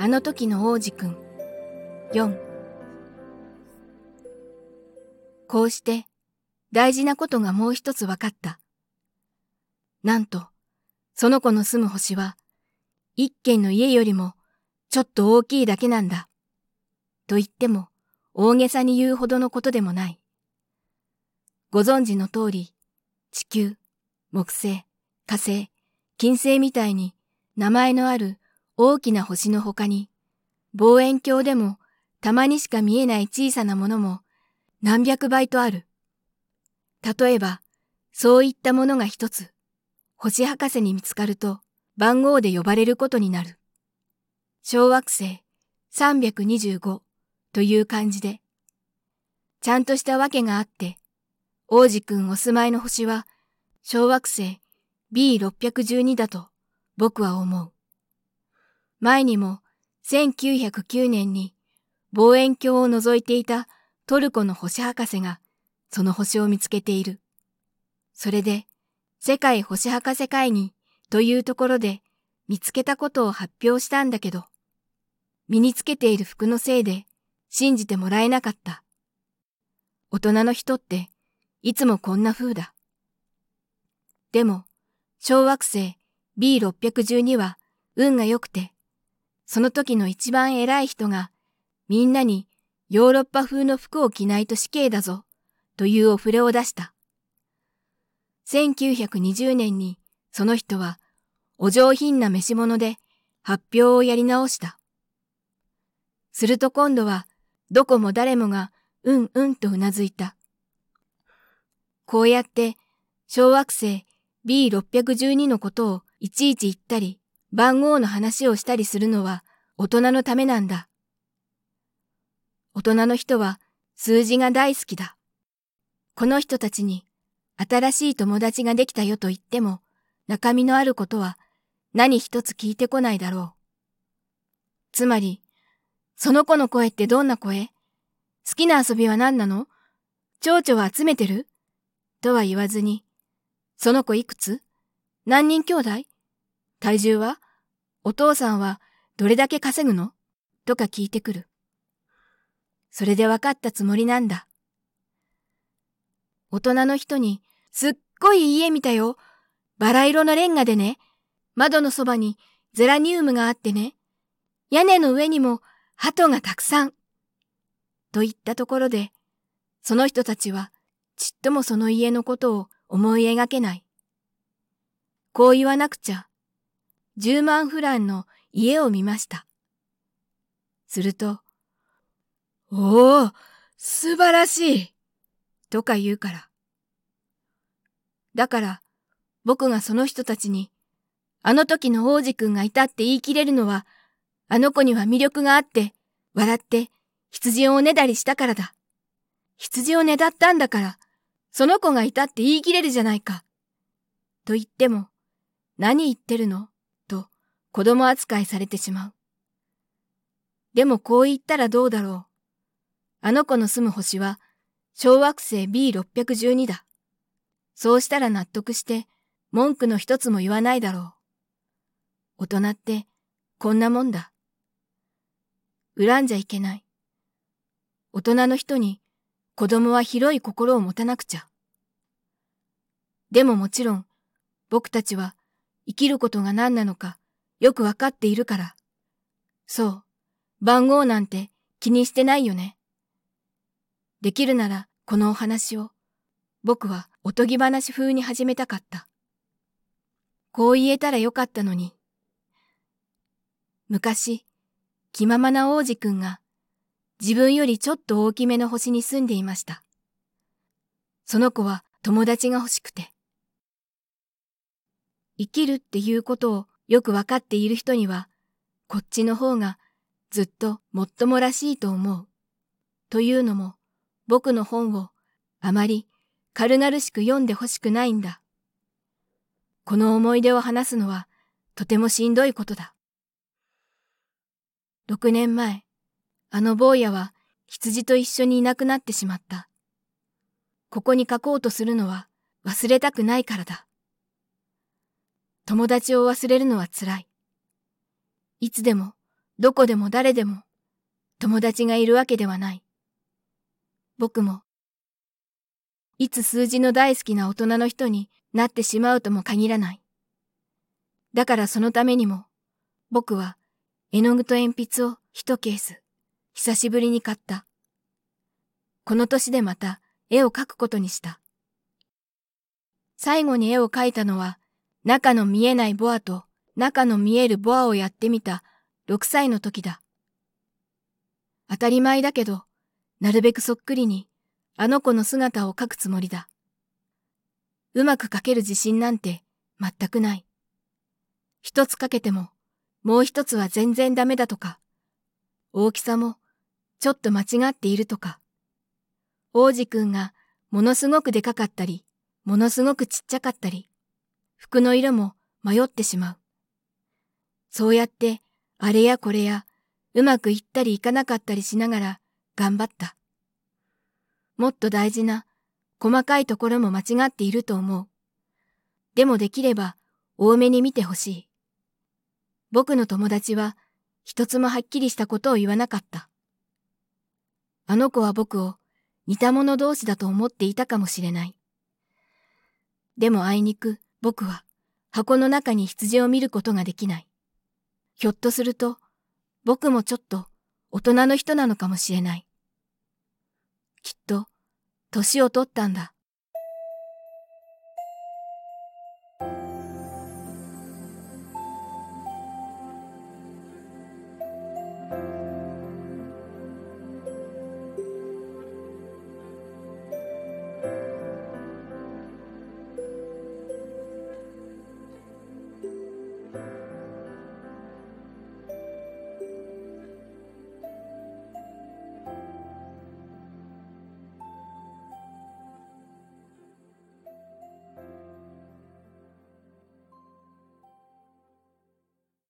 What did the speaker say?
あの時の王子くん。4こうして大事なことがもう一つ分かった。なんと、その子の住む星は、一軒の家よりもちょっと大きいだけなんだ。と言っても大げさに言うほどのことでもない。ご存知の通り、地球、木星、火星、金星みたいに名前のある大きな星の他に、望遠鏡でもたまにしか見えない小さなものも何百倍とある。例えば、そういったものが一つ、星博士に見つかると番号で呼ばれることになる。小惑星325という感じで、ちゃんとしたわけがあって、王子くんお住まいの星は小惑星 B612 だと僕は思う。前にも1909年に望遠鏡を覗いていたトルコの星博士がその星を見つけている。それで世界星博士会議というところで見つけたことを発表したんだけど、身につけている服のせいで信じてもらえなかった。大人の人っていつもこんな風だ。でも、小惑星 B612 は運が良くて、その時の一番偉い人がみんなにヨーロッパ風の服を着ないと死刑だぞというお触れを出した。1920年にその人はお上品な召し物で発表をやり直した。すると今度はどこも誰もがうんうんとうなずいた。こうやって小惑星 B612 のことをいちいち言ったり、番号の話をしたりするのは大人のためなんだ。大人の人は数字が大好きだ。この人たちに新しい友達ができたよと言っても中身のあることは何一つ聞いてこないだろう。つまり、その子の声ってどんな声？好きな遊びは何なの？蝶々は集めてる？とは言わずに、その子いくつ？何人兄弟？体重はお父さんはどれだけ稼ぐの？とか聞いてくる。それで分かったつもりなんだ。大人の人に、すっごい家見たよ。バラ色のレンガでね。窓のそばにゼラニウムがあってね。屋根の上にも鳩がたくさん。と言ったところで、その人たちはちっともその家のことを思い描けない。こう言わなくちゃ、10万フランの家を見ました。すると、おお、素晴らしいとか言うから。だから、僕がその人たちに、あの時の王子くんがいたって言い切れるのは、あの子には魅力があって、笑って羊をおねだりしたからだ。羊をねだったんだから、その子がいたって言い切れるじゃないか。と言っても、何言ってるの？子供扱いされてしまう。でもこう言ったらどうだろう。あの子の住む星は小惑星 B612 だ。そうしたら納得して文句の一つも言わないだろう。大人ってこんなもんだ。恨んじゃいけない。大人の人に子供は広い心を持たなくちゃ。でももちろん、僕たちは生きることが何なのかよくわかっているから。そう、番号なんて気にしてないよね。できるならこのお話を僕はおとぎ話風に始めたかった。こう言えたらよかったのに。昔、気ままな王子くんが自分よりちょっと大きめの星に住んでいました。その子は友達が欲しくて。生きるっていうことをよくわかっている人には、こっちの方がずっともっともらしいと思う。というのも、僕の本をあまり軽々しく読んでほしくないんだ。この思い出を話すのはとてもしんどいことだ。6年前、あの坊やは羊と一緒にいなくなってしまった。ここに書こうとするのは忘れたくないからだ。友達を忘れるのは辛い。いつでもどこでも誰でも友達がいるわけではない。僕も、いつ数字の大好きな大人の人になってしまうとも限らない。だからそのためにも、僕は絵の具と鉛筆を一ケース、久しぶりに買った。この年でまた絵を描くことにした。最後に絵を描いたのは、中の見えないボアと中の見えるボアをやってみた6歳の時だ。当たり前だけど、なるべくそっくりにあの子の姿を描くつもりだ。うまく描ける自信なんて全くない。一つ描けても、もう一つは全然ダメだとか、大きさもちょっと間違っているとか、王子くんがものすごくでかかったり、ものすごくちっちゃかったり、服の色も迷ってしまう。そうやってあれやこれやうまくいったりいかなかったりしながら頑張った。もっと大事な細かいところも間違っていると思う。でもできれば多めに見てほしい。僕の友達は一つもはっきりしたことを言わなかった。あの子は僕を似た者同士だと思っていたかもしれない。でもあいにく僕は箱の中に羊を見ることができない。ひょっとすると僕もちょっと大人の人なのかもしれない。きっと年を取ったんだ。